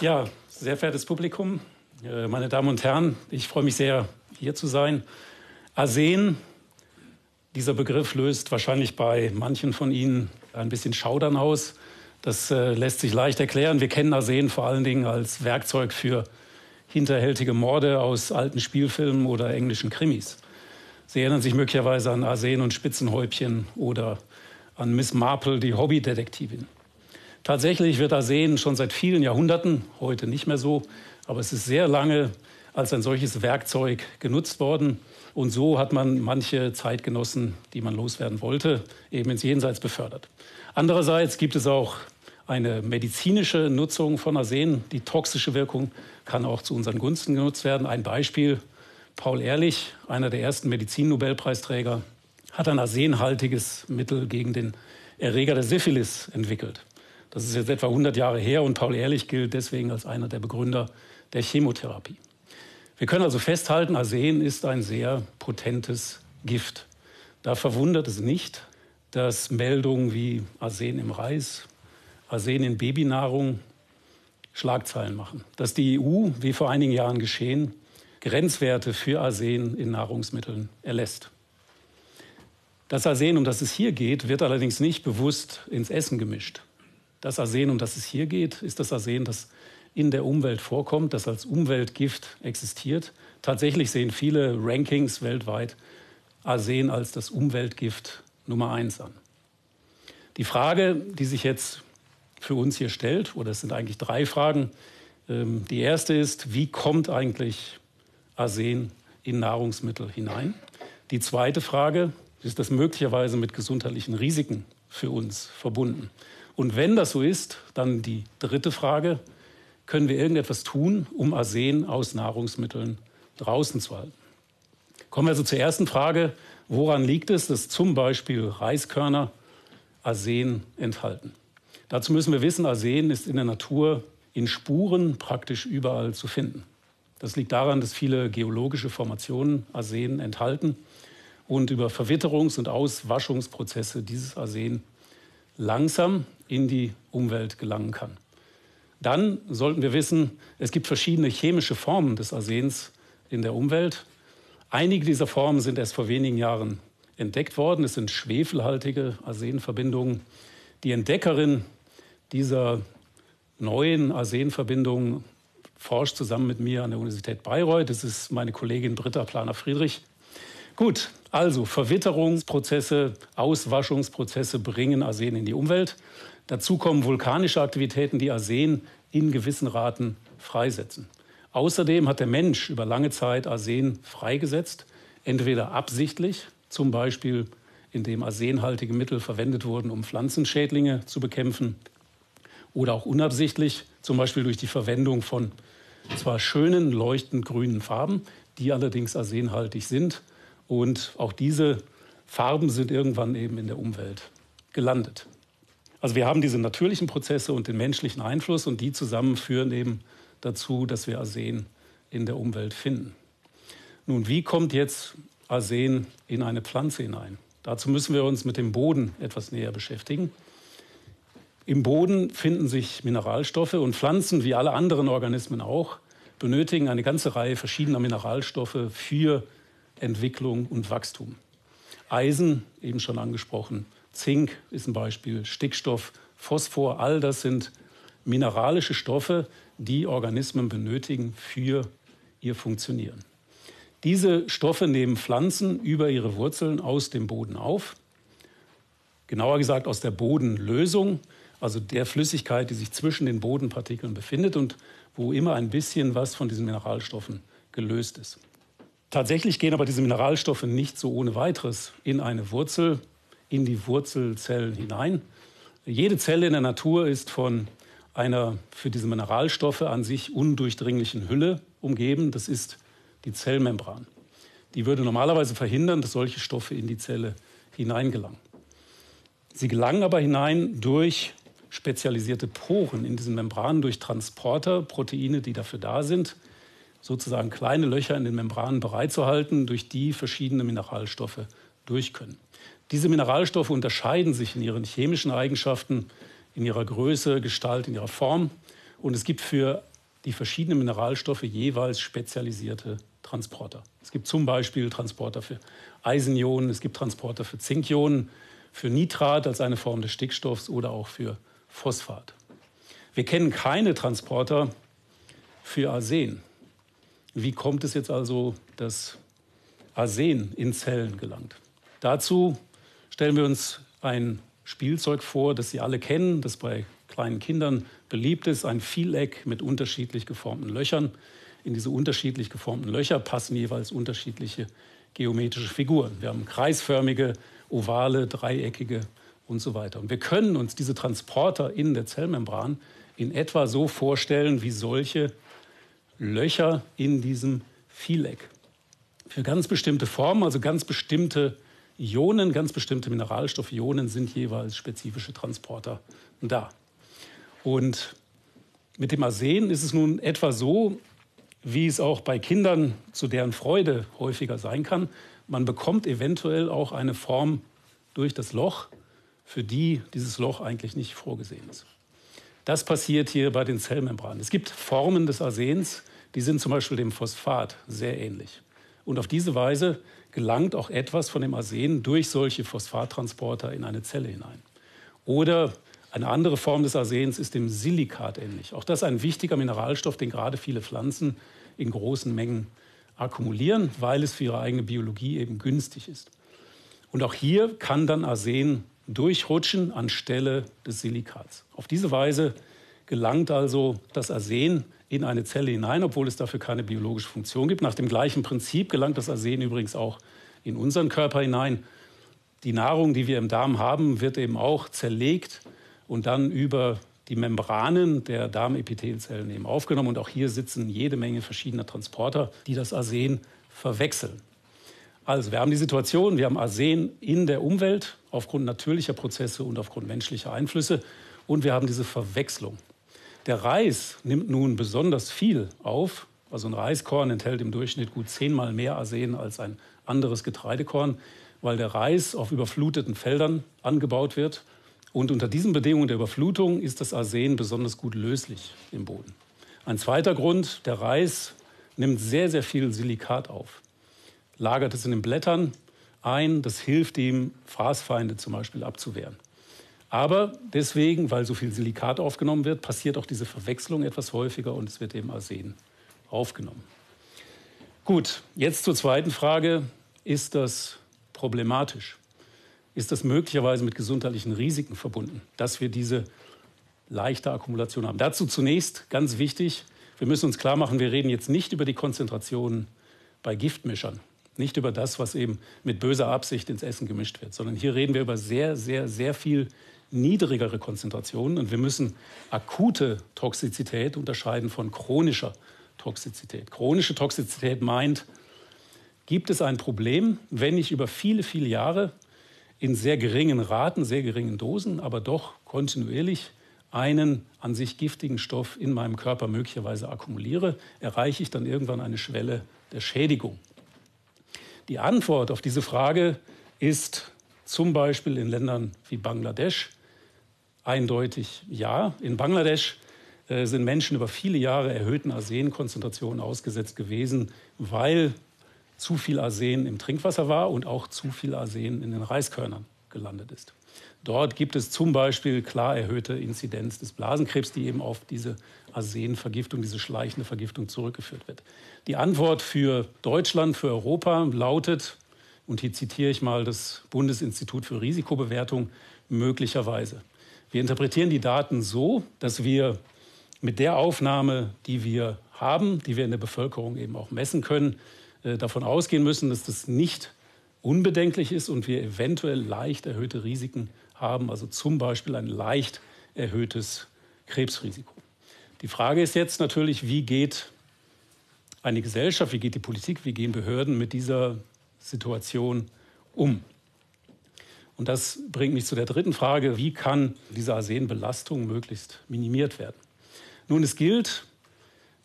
Ja, sehr verehrtes Publikum, äh, meine Damen und Herren, ich freue mich sehr, hier zu sein. Arsen, dieser Begriff löst wahrscheinlich bei manchen von Ihnen ein bisschen Schaudern aus. Das äh, lässt sich leicht erklären. Wir kennen Arsen vor allen Dingen als Werkzeug für hinterhältige Morde aus alten Spielfilmen oder englischen Krimis. Sie erinnern sich möglicherweise an Arsen und Spitzenhäubchen oder an Miss Marple, die Hobbydetektivin. Tatsächlich wird Arsen schon seit vielen Jahrhunderten, heute nicht mehr so, aber es ist sehr lange als ein solches Werkzeug genutzt worden. Und so hat man manche Zeitgenossen, die man loswerden wollte, eben ins Jenseits befördert. Andererseits gibt es auch eine medizinische Nutzung von Arsen. Die toxische Wirkung kann auch zu unseren Gunsten genutzt werden. Ein Beispiel, Paul Ehrlich, einer der ersten Medizin-Nobelpreisträger, hat ein arsenhaltiges Mittel gegen den Erreger der Syphilis entwickelt. Das ist jetzt etwa 100 Jahre her und Paul Ehrlich gilt deswegen als einer der Begründer der Chemotherapie. Wir können also festhalten, Arsen ist ein sehr potentes Gift. Da verwundert es nicht, dass Meldungen wie Arsen im Reis, Arsen in Babynahrung Schlagzeilen machen. Dass die EU, wie vor einigen Jahren geschehen, Grenzwerte für Arsen in Nahrungsmitteln erlässt. Das Arsen, um das es hier geht, wird allerdings nicht bewusst ins Essen gemischt. Das Arsen, um das es hier geht, ist das Arsen, das in der Umwelt vorkommt, das als Umweltgift existiert. Tatsächlich sehen viele Rankings weltweit Arsen als das Umweltgift Nummer eins an. Die Frage, die sich jetzt für uns hier stellt, oder es sind eigentlich drei Fragen. Ähm, die erste ist, wie kommt eigentlich Arsen in Nahrungsmittel hinein? Die zweite Frage, ist das möglicherweise mit gesundheitlichen Risiken für uns verbunden? Und wenn das so ist, dann die dritte Frage, können wir irgendetwas tun, um Arsen aus Nahrungsmitteln draußen zu halten? Kommen wir also zur ersten Frage. Woran liegt es, dass zum Beispiel Reiskörner Arsen enthalten? Dazu müssen wir wissen, Arsen ist in der Natur in Spuren praktisch überall zu finden. Das liegt daran, dass viele geologische Formationen Arsen enthalten und über Verwitterungs- und Auswaschungsprozesse dieses Arsen langsam in die Umwelt gelangen kann. Dann sollten wir wissen, es gibt verschiedene chemische Formen des Arsens in der Umwelt. Einige dieser Formen sind erst vor wenigen Jahren entdeckt worden. Es sind schwefelhaltige Arsenverbindungen. Die Entdeckerin dieser neuen Arsenverbindungen forscht zusammen mit mir an der Universität Bayreuth. Das ist meine Kollegin Britta Planer-Friedrich. Gut, also Verwitterungsprozesse, Auswaschungsprozesse bringen Arsen in die Umwelt. Dazu kommen vulkanische Aktivitäten, die Arsen in gewissen Raten freisetzen. Außerdem hat der Mensch über lange Zeit Arsen freigesetzt, entweder absichtlich, zum Beispiel indem arsenhaltige Mittel verwendet wurden, um Pflanzenschädlinge zu bekämpfen, oder auch unabsichtlich, zum Beispiel durch die Verwendung von zwar schönen, leuchtend grünen Farben, die allerdings arsenhaltig sind. Und auch diese Farben sind irgendwann eben in der Umwelt gelandet. Also wir haben diese natürlichen Prozesse und den menschlichen Einfluss und die zusammen führen eben dazu, dass wir Arsen in der Umwelt finden. Nun, wie kommt jetzt Arsen in eine Pflanze hinein? Dazu müssen wir uns mit dem Boden etwas näher beschäftigen. Im Boden finden sich Mineralstoffe und Pflanzen, wie alle anderen Organismen auch, benötigen eine ganze Reihe verschiedener Mineralstoffe für Entwicklung und Wachstum. Eisen, eben schon angesprochen, Zink ist ein Beispiel, Stickstoff, Phosphor, all das sind mineralische Stoffe, die Organismen benötigen für ihr Funktionieren. Diese Stoffe nehmen Pflanzen über ihre Wurzeln aus dem Boden auf, genauer gesagt aus der Bodenlösung also der Flüssigkeit, die sich zwischen den Bodenpartikeln befindet und wo immer ein bisschen was von diesen Mineralstoffen gelöst ist. Tatsächlich gehen aber diese Mineralstoffe nicht so ohne weiteres in eine Wurzel, in die Wurzelzellen hinein. Jede Zelle in der Natur ist von einer für diese Mineralstoffe an sich undurchdringlichen Hülle umgeben. Das ist die Zellmembran. Die würde normalerweise verhindern, dass solche Stoffe in die Zelle hineingelangen. Sie gelangen aber hinein durch spezialisierte Poren in diesen Membranen durch Transporter, Proteine, die dafür da sind, sozusagen kleine Löcher in den Membranen bereitzuhalten, durch die verschiedene Mineralstoffe durch können. Diese Mineralstoffe unterscheiden sich in ihren chemischen Eigenschaften, in ihrer Größe, Gestalt, in ihrer Form. Und es gibt für die verschiedenen Mineralstoffe jeweils spezialisierte Transporter. Es gibt zum Beispiel Transporter für Eisenionen, es gibt Transporter für Zinkionen, für Nitrat als eine Form des Stickstoffs oder auch für Phosphat. Wir kennen keine Transporter für Arsen. Wie kommt es jetzt also, dass Arsen in Zellen gelangt? Dazu stellen wir uns ein Spielzeug vor, das Sie alle kennen, das bei kleinen Kindern beliebt ist, ein Vieleck mit unterschiedlich geformten Löchern. In diese unterschiedlich geformten Löcher passen jeweils unterschiedliche geometrische Figuren. Wir haben kreisförmige, ovale, dreieckige und so weiter. Und wir können uns diese Transporter in der Zellmembran in etwa so vorstellen wie solche Löcher in diesem Vieleck. Für ganz bestimmte Formen, also ganz bestimmte Ionen, ganz bestimmte Mineralstoffionen sind jeweils spezifische Transporter da. Und mit dem Arsen ist es nun etwa so, wie es auch bei Kindern zu deren Freude häufiger sein kann. Man bekommt eventuell auch eine Form durch das Loch, für die dieses Loch eigentlich nicht vorgesehen ist. Das passiert hier bei den Zellmembranen. Es gibt Formen des Arsens, die sind zum Beispiel dem Phosphat sehr ähnlich. Und auf diese Weise gelangt auch etwas von dem Arsen durch solche Phosphattransporter in eine Zelle hinein. Oder eine andere Form des Arsens ist dem Silikat ähnlich. Auch das ist ein wichtiger Mineralstoff, den gerade viele Pflanzen in großen Mengen akkumulieren, weil es für ihre eigene Biologie eben günstig ist. Und auch hier kann dann Arsen durchrutschen anstelle des Silikats. Auf diese Weise gelangt also das Arsen in eine Zelle hinein, obwohl es dafür keine biologische Funktion gibt. Nach dem gleichen Prinzip gelangt das Arsen übrigens auch in unseren Körper hinein. Die Nahrung, die wir im Darm haben, wird eben auch zerlegt und dann über die Membranen der Darmepithelzellen eben aufgenommen. Und auch hier sitzen jede Menge verschiedener Transporter, die das Arsen verwechseln. Also wir haben die Situation, wir haben Arsen in der Umwelt aufgrund natürlicher Prozesse und aufgrund menschlicher Einflüsse und wir haben diese Verwechslung. Der Reis nimmt nun besonders viel auf. Also ein Reiskorn enthält im Durchschnitt gut zehnmal mehr Arsen als ein anderes Getreidekorn, weil der Reis auf überfluteten Feldern angebaut wird und unter diesen Bedingungen der Überflutung ist das Arsen besonders gut löslich im Boden. Ein zweiter Grund, der Reis nimmt sehr, sehr viel Silikat auf, lagert es in den Blättern ein, das hilft ihm, Fraßfeinde zum Beispiel abzuwehren. Aber deswegen, weil so viel Silikat aufgenommen wird, passiert auch diese Verwechslung etwas häufiger und es wird eben Arsen aufgenommen. Gut, jetzt zur zweiten Frage. Ist das problematisch? ist das möglicherweise mit gesundheitlichen Risiken verbunden, dass wir diese leichte Akkumulation haben. Dazu zunächst ganz wichtig, wir müssen uns klar machen, wir reden jetzt nicht über die Konzentrationen bei Giftmischern, nicht über das, was eben mit böser Absicht ins Essen gemischt wird, sondern hier reden wir über sehr, sehr, sehr viel niedrigere Konzentrationen und wir müssen akute Toxizität unterscheiden von chronischer Toxizität. Chronische Toxizität meint, gibt es ein Problem, wenn ich über viele, viele Jahre in sehr geringen Raten, sehr geringen Dosen, aber doch kontinuierlich einen an sich giftigen Stoff in meinem Körper möglicherweise akkumuliere, erreiche ich dann irgendwann eine Schwelle der Schädigung. Die Antwort auf diese Frage ist zum Beispiel in Ländern wie Bangladesch eindeutig ja. In Bangladesch äh, sind Menschen über viele Jahre erhöhten Arsenkonzentrationen ausgesetzt gewesen, weil zu viel Arsen im Trinkwasser war und auch zu viel Arsen in den Reiskörnern gelandet ist. Dort gibt es zum Beispiel klar erhöhte Inzidenz des Blasenkrebs, die eben auf diese Arsenvergiftung, diese schleichende Vergiftung zurückgeführt wird. Die Antwort für Deutschland, für Europa lautet, und hier zitiere ich mal das Bundesinstitut für Risikobewertung, möglicherweise. Wir interpretieren die Daten so, dass wir mit der Aufnahme, die wir haben, die wir in der Bevölkerung eben auch messen können, äh, davon ausgehen müssen, dass das nicht unbedenklich ist und wir eventuell leicht erhöhte Risiken haben, also zum Beispiel ein leicht erhöhtes Krebsrisiko. Die Frage ist jetzt natürlich, wie geht eine Gesellschaft, wie geht die Politik, wie gehen Behörden mit dieser Situation um? Und das bringt mich zu der dritten Frage, wie kann diese Arsenbelastung möglichst minimiert werden? Nun, es gilt,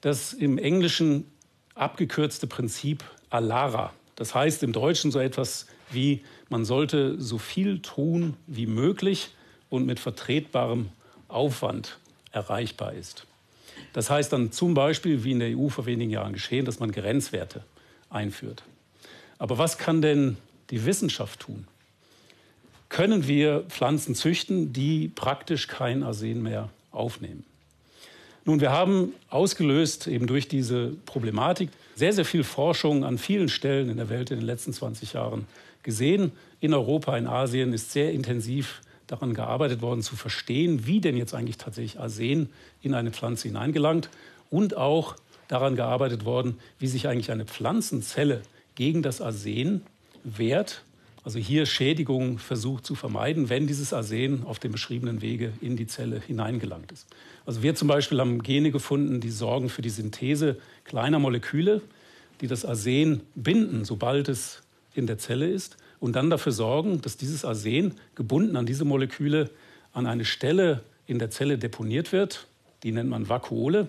dass im Englischen abgekürzte Prinzip ALARA. Das heißt im Deutschen so etwas wie, man sollte so viel tun wie möglich und mit vertretbarem Aufwand erreichbar ist. Das heißt dann zum Beispiel, wie in der EU vor wenigen Jahren geschehen, dass man Grenzwerte einführt. Aber was kann denn die Wissenschaft tun? Können wir Pflanzen züchten, die praktisch kein Arsen mehr aufnehmen? Nun, wir haben ausgelöst eben durch diese Problematik sehr, sehr viel Forschung an vielen Stellen in der Welt in den letzten 20 Jahren gesehen. In Europa, in Asien ist sehr intensiv daran gearbeitet worden, zu verstehen, wie denn jetzt eigentlich tatsächlich Arsen in eine Pflanze hineingelangt und auch daran gearbeitet worden, wie sich eigentlich eine Pflanzenzelle gegen das Arsen wehrt also hier Schädigung versucht zu vermeiden, wenn dieses Arsen auf dem beschriebenen Wege in die Zelle hineingelangt ist. Also wir zum Beispiel haben Gene gefunden, die sorgen für die Synthese kleiner Moleküle, die das Arsen binden, sobald es in der Zelle ist, und dann dafür sorgen, dass dieses Arsen gebunden an diese Moleküle an eine Stelle in der Zelle deponiert wird. Die nennt man Vakuole.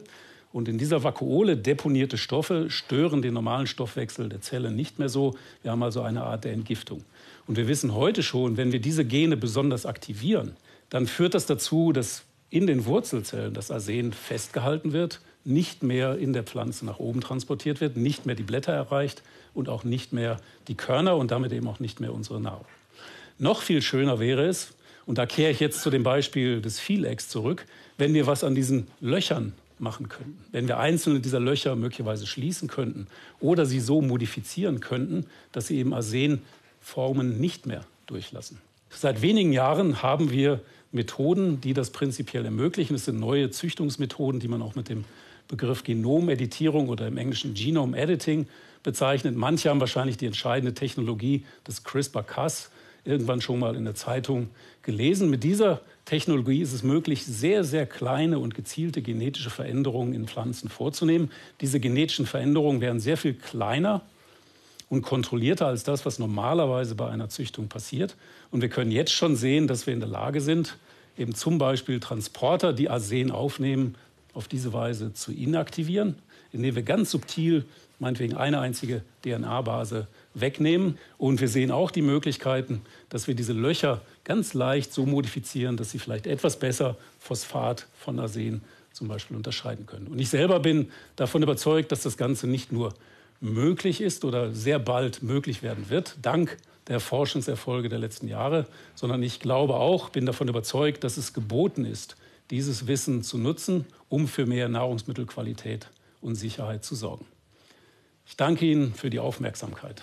Und in dieser Vakuole deponierte Stoffe stören den normalen Stoffwechsel der Zelle nicht mehr so. Wir haben also eine Art der Entgiftung. Und wir wissen heute schon, wenn wir diese Gene besonders aktivieren, dann führt das dazu, dass in den Wurzelzellen das Arsen festgehalten wird, nicht mehr in der Pflanze nach oben transportiert wird, nicht mehr die Blätter erreicht und auch nicht mehr die Körner und damit eben auch nicht mehr unsere Nahrung. Noch viel schöner wäre es, und da kehre ich jetzt zu dem Beispiel des Vielecks zurück, wenn wir was an diesen Löchern machen könnten. Wenn wir einzelne dieser Löcher möglicherweise schließen könnten oder sie so modifizieren könnten, dass sie eben Arsenformen nicht mehr durchlassen. Seit wenigen Jahren haben wir Methoden, die das prinzipiell ermöglichen. Es sind neue Züchtungsmethoden, die man auch mit dem Begriff Genomeditierung oder im Englischen Genome Editing bezeichnet. Manche haben wahrscheinlich die entscheidende Technologie des CRISPR-Cas irgendwann schon mal in der Zeitung gelesen. Mit dieser Technologie ist es möglich, sehr, sehr kleine und gezielte genetische Veränderungen in Pflanzen vorzunehmen. Diese genetischen Veränderungen wären sehr viel kleiner und kontrollierter als das, was normalerweise bei einer Züchtung passiert. Und wir können jetzt schon sehen, dass wir in der Lage sind, eben zum Beispiel Transporter, die Arsen aufnehmen, auf diese Weise zu inaktivieren, indem wir ganz subtil meinetwegen eine einzige DNA-Base wegnehmen. Und wir sehen auch die Möglichkeiten, dass wir diese Löcher ganz leicht so modifizieren, dass sie vielleicht etwas besser Phosphat von Arsen zum Beispiel unterscheiden können. Und ich selber bin davon überzeugt, dass das Ganze nicht nur möglich ist oder sehr bald möglich werden wird, dank der Forschungserfolge der letzten Jahre, sondern ich glaube auch, bin davon überzeugt, dass es geboten ist, dieses Wissen zu nutzen, um für mehr Nahrungsmittelqualität und Sicherheit zu sorgen. Ich danke Ihnen für die Aufmerksamkeit.